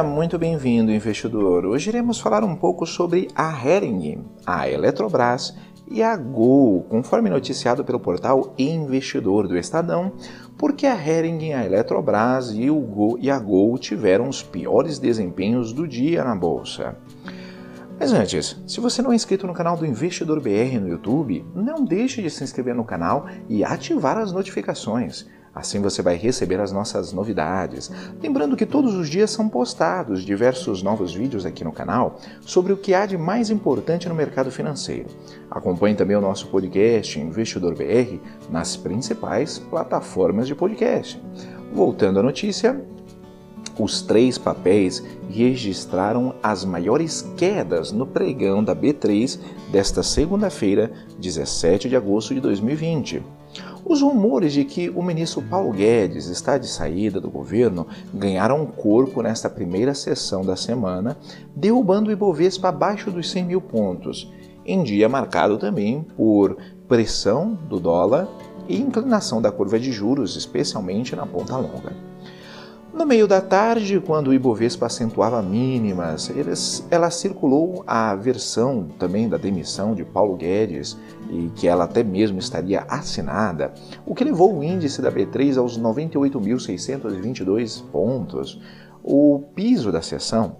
Seja muito bem-vindo, investidor. Hoje iremos falar um pouco sobre a Hering, a Eletrobras e a Gol, conforme noticiado pelo portal Investidor do Estadão, porque a Hering, a Eletrobras e, o e a Gol tiveram os piores desempenhos do dia na bolsa. Mas antes, se você não é inscrito no canal do Investidor BR no YouTube, não deixe de se inscrever no canal e ativar as notificações. Assim você vai receber as nossas novidades. Lembrando que todos os dias são postados diversos novos vídeos aqui no canal sobre o que há de mais importante no mercado financeiro. Acompanhe também o nosso podcast Investidor BR nas principais plataformas de podcast. Voltando à notícia, os três papéis registraram as maiores quedas no pregão da B3 desta segunda-feira, 17 de agosto de 2020. Os rumores de que o ministro Paulo Guedes está de saída do governo ganharam corpo nesta primeira sessão da semana, derrubando o Ibovespa abaixo dos 100 mil pontos, em dia marcado também por pressão do dólar e inclinação da curva de juros, especialmente na ponta longa. No meio da tarde, quando o Ibovespa acentuava mínimas, ela circulou a versão também da demissão de Paulo Guedes e que ela até mesmo estaria assinada, o que levou o índice da B3 aos 98.622 pontos, o piso da sessão.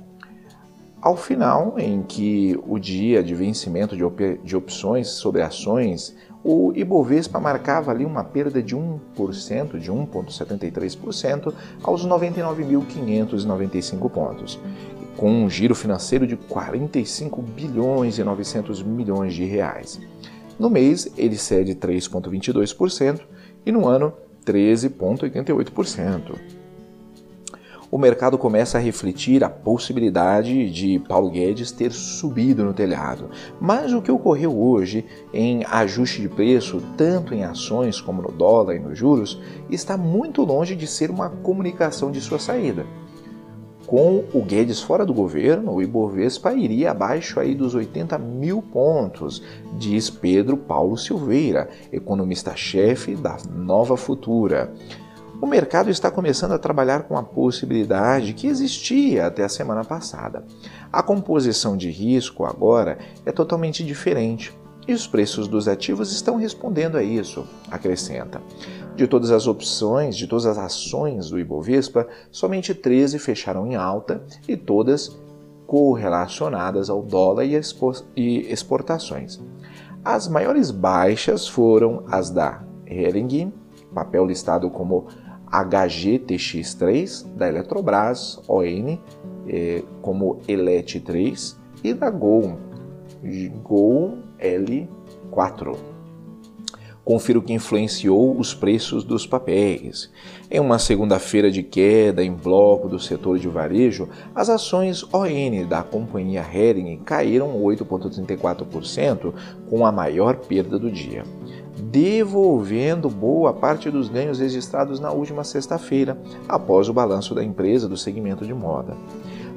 Ao final, em que o dia de vencimento de, op de opções sobre ações o Ibovespa marcava ali uma perda de 1%, de 1,73%, aos 99.595 pontos, com um giro financeiro de 45 bilhões e 900 milhões de reais. No mês, ele cede 3,22% e no ano, 13,88% o mercado começa a refletir a possibilidade de Paulo Guedes ter subido no telhado. Mas o que ocorreu hoje em ajuste de preço, tanto em ações como no dólar e nos juros, está muito longe de ser uma comunicação de sua saída. Com o Guedes fora do governo, o Ibovespa iria abaixo aí dos 80 mil pontos, diz Pedro Paulo Silveira, economista-chefe da Nova Futura. O mercado está começando a trabalhar com a possibilidade que existia até a semana passada. A composição de risco agora é totalmente diferente e os preços dos ativos estão respondendo a isso, acrescenta. De todas as opções, de todas as ações do Ibovespa, somente 13 fecharam em alta e todas correlacionadas ao dólar e exportações. As maiores baixas foram as da Hering, papel listado como HGTX3 da Eletrobras, ON, é, como ELET3 e da Gol, Gol L4. Confira o que influenciou os preços dos papéis. Em uma segunda-feira de queda em bloco do setor de varejo, as ações ON da companhia Hering caíram 8,34%, com a maior perda do dia devolvendo boa parte dos ganhos registrados na última sexta-feira, após o balanço da empresa do segmento de moda.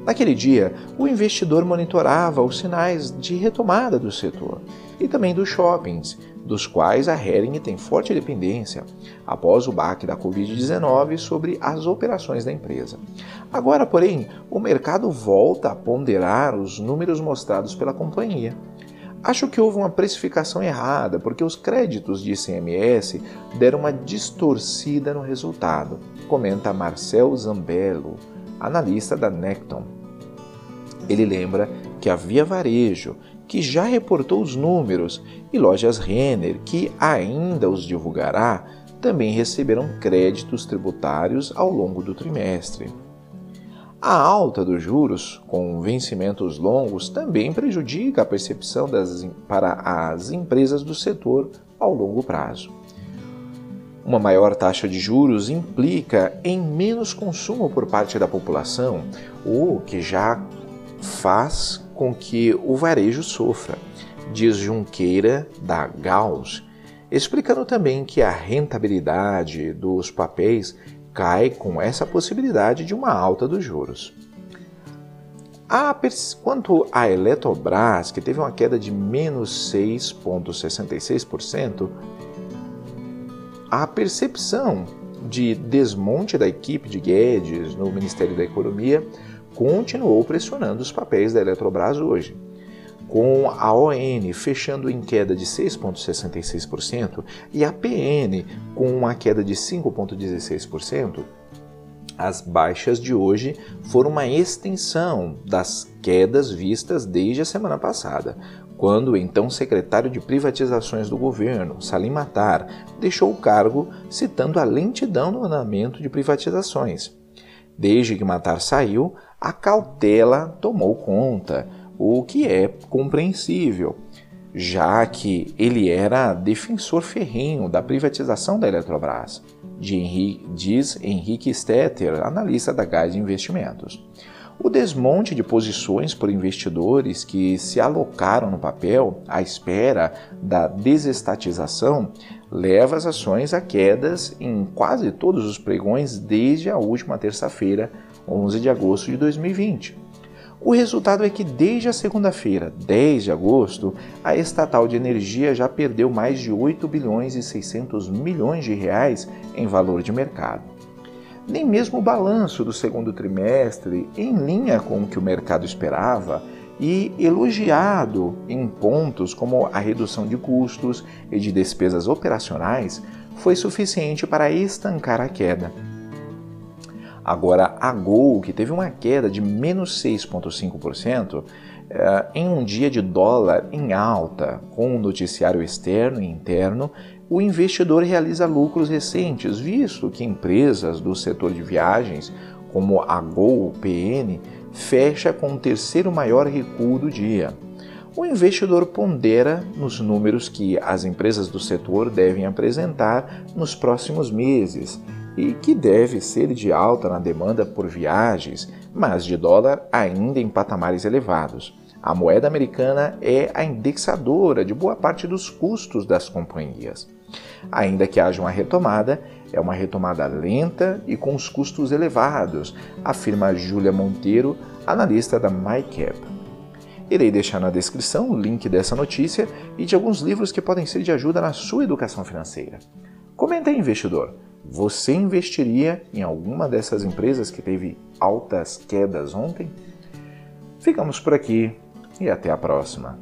Naquele dia, o investidor monitorava os sinais de retomada do setor e também dos shoppings, dos quais a Hering tem forte dependência, após o baque da Covid-19 sobre as operações da empresa. Agora, porém, o mercado volta a ponderar os números mostrados pela companhia Acho que houve uma precificação errada, porque os créditos de ICMS deram uma distorcida no resultado, comenta Marcel Zambello, analista da Necton. Ele lembra que a Via Varejo, que já reportou os números, e lojas Renner, que ainda os divulgará, também receberam créditos tributários ao longo do trimestre. A alta dos juros, com vencimentos longos, também prejudica a percepção das, para as empresas do setor ao longo prazo. Uma maior taxa de juros implica em menos consumo por parte da população, o que já faz com que o varejo sofra, diz Junqueira da Gauss, explicando também que a rentabilidade dos papéis cai com essa possibilidade de uma alta dos juros. A, quanto à Eletrobras, que teve uma queda de menos 6,66%, a percepção de desmonte da equipe de Guedes no Ministério da Economia continuou pressionando os papéis da Eletrobras hoje. Com a ON fechando em queda de 6,66% e a PN com uma queda de 5,16%, as baixas de hoje foram uma extensão das quedas vistas desde a semana passada, quando o então secretário de privatizações do governo, Salim Matar, deixou o cargo citando a lentidão no andamento de privatizações. Desde que Matar saiu, a cautela tomou conta, o que é compreensível, já que ele era defensor ferrenho da privatização da Eletrobras diz Henrique Stetter, analista da Gás Investimentos. O desmonte de posições por investidores que se alocaram no papel à espera da desestatização leva as ações a quedas em quase todos os pregões desde a última terça-feira, 11 de agosto de 2020. O resultado é que desde a segunda-feira, 10 de agosto, a estatal de energia já perdeu mais de 8 bilhões e 600 milhões de reais em valor de mercado. Nem mesmo o balanço do segundo trimestre, em linha com o que o mercado esperava, e elogiado em pontos como a redução de custos e de despesas operacionais, foi suficiente para estancar a queda. Agora, a Gol, que teve uma queda de menos 6,5%, eh, em um dia de dólar em alta, com o noticiário externo e interno, o investidor realiza lucros recentes, visto que empresas do setor de viagens, como a Gol PN, fecha com o terceiro maior recuo do dia. O investidor pondera nos números que as empresas do setor devem apresentar nos próximos meses e que deve ser de alta na demanda por viagens, mas de dólar ainda em patamares elevados. A moeda americana é a indexadora de boa parte dos custos das companhias. Ainda que haja uma retomada, é uma retomada lenta e com os custos elevados, afirma Júlia Monteiro, analista da MyCap. Irei deixar na descrição o link dessa notícia e de alguns livros que podem ser de ajuda na sua educação financeira. Comenta aí, investidor. Você investiria em alguma dessas empresas que teve altas quedas ontem? Ficamos por aqui e até a próxima.